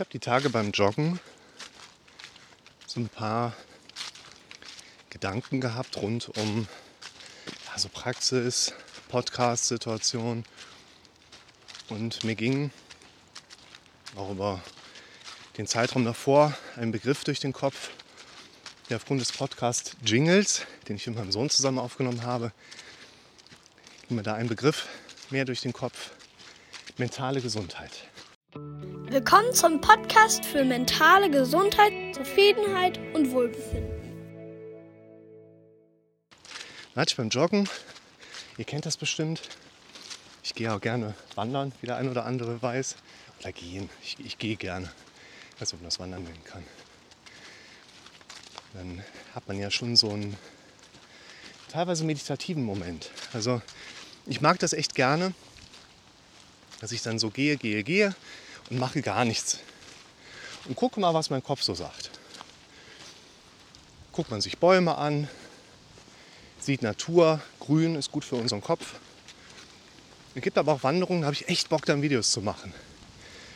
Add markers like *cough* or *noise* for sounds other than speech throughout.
Ich habe die Tage beim Joggen so ein paar Gedanken gehabt rund um also Praxis, Podcast-Situation. Und mir ging auch über den Zeitraum davor ein Begriff durch den Kopf, der aufgrund des Podcast Jingles, den ich mit meinem Sohn zusammen aufgenommen habe, ging mir da ein Begriff mehr durch den Kopf. Mentale Gesundheit. Willkommen zum Podcast für mentale Gesundheit, Zufriedenheit und Wohlbefinden. Ich beim Joggen, ihr kennt das bestimmt, ich gehe auch gerne wandern, wie der ein oder andere weiß. Oder gehen, ich, ich gehe gerne. Ich weiß nicht, ob man das Wandern nennen kann. Dann hat man ja schon so einen teilweise meditativen Moment. Also ich mag das echt gerne, dass ich dann so gehe, gehe, gehe und mache gar nichts. Und gucke mal, was mein Kopf so sagt. Guckt man sich Bäume an, sieht Natur, Grün ist gut für unseren Kopf. Es gibt aber auch Wanderungen, da habe ich echt Bock, dann Videos zu machen.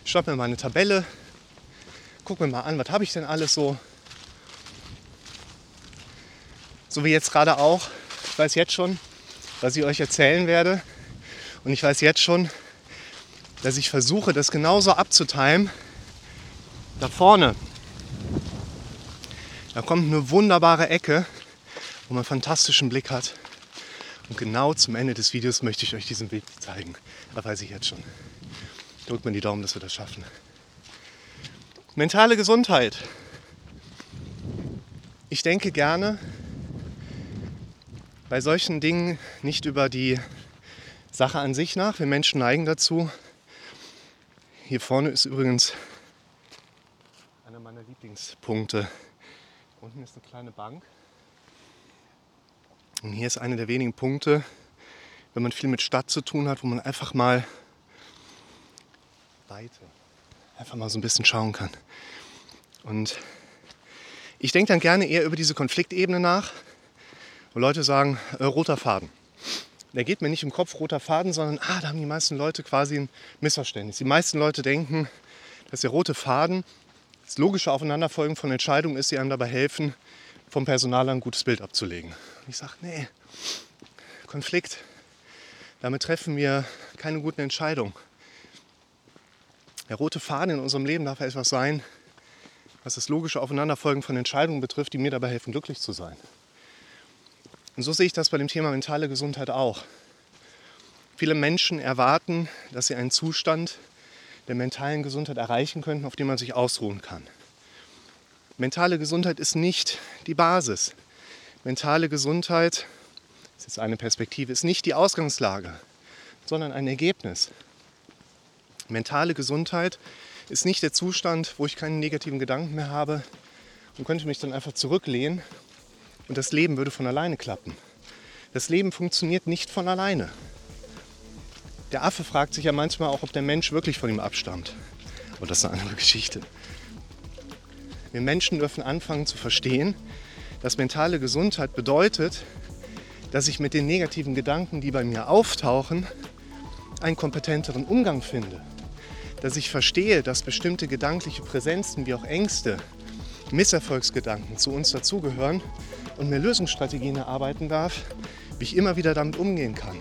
Ich schreibe mir mal eine Tabelle, gucke mir mal an, was habe ich denn alles so. So wie jetzt gerade auch. Ich weiß jetzt schon, was ich euch erzählen werde. Und ich weiß jetzt schon, dass ich versuche, das genauso abzutimen. Da vorne, da kommt eine wunderbare Ecke, wo man einen fantastischen Blick hat. Und genau zum Ende des Videos möchte ich euch diesen Weg zeigen. Da weiß ich jetzt schon. Drückt mir die Daumen, dass wir das schaffen. Mentale Gesundheit. Ich denke gerne bei solchen Dingen nicht über die Sache an sich nach. Wir Menschen neigen dazu. Hier vorne ist übrigens einer meiner Lieblingspunkte. Unten ist eine kleine Bank. Und hier ist einer der wenigen Punkte, wenn man viel mit Stadt zu tun hat, wo man einfach mal Weite, einfach mal so ein bisschen schauen kann. Und ich denke dann gerne eher über diese Konfliktebene nach, wo Leute sagen, äh, roter Faden. Der geht mir nicht im Kopf roter Faden, sondern ah, da haben die meisten Leute quasi ein Missverständnis. Die meisten Leute denken, *laughs* dass der rote Faden das logische Aufeinanderfolgen von Entscheidungen ist, die einem dabei helfen, vom Personal ein gutes Bild abzulegen. Und ich sage, nee, Konflikt, damit treffen wir keine guten Entscheidungen. Der rote Faden in unserem Leben darf etwas sein, was das logische Aufeinanderfolgen von Entscheidungen betrifft, die mir dabei helfen, glücklich zu sein. Und so sehe ich das bei dem Thema mentale Gesundheit auch. Viele Menschen erwarten, dass sie einen Zustand der mentalen Gesundheit erreichen könnten, auf dem man sich ausruhen kann. Mentale Gesundheit ist nicht die Basis. Mentale Gesundheit, das ist eine Perspektive, ist nicht die Ausgangslage, sondern ein Ergebnis. Mentale Gesundheit ist nicht der Zustand, wo ich keine negativen Gedanken mehr habe und könnte mich dann einfach zurücklehnen und das Leben würde von alleine klappen. Das Leben funktioniert nicht von alleine. Der Affe fragt sich ja manchmal auch, ob der Mensch wirklich von ihm abstammt. Und das ist eine andere Geschichte. Wir Menschen dürfen anfangen zu verstehen, dass mentale Gesundheit bedeutet, dass ich mit den negativen Gedanken, die bei mir auftauchen, einen kompetenteren Umgang finde. Dass ich verstehe, dass bestimmte gedankliche Präsenzen wie auch Ängste, Misserfolgsgedanken zu uns dazugehören und mir Lösungsstrategien erarbeiten darf, wie ich immer wieder damit umgehen kann.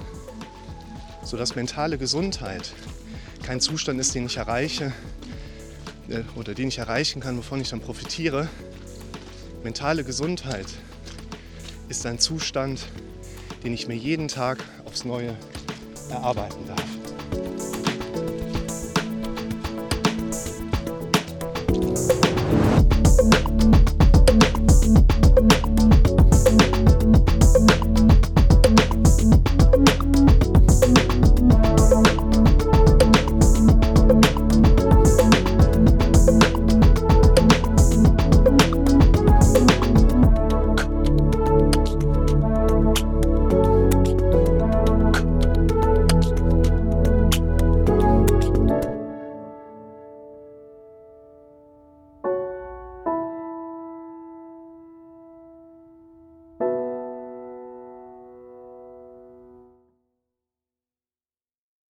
Sodass mentale Gesundheit kein Zustand ist, den ich erreiche, äh, oder den ich erreichen kann, wovon ich dann profitiere. Mentale Gesundheit ist ein Zustand, den ich mir jeden Tag aufs Neue erarbeiten darf.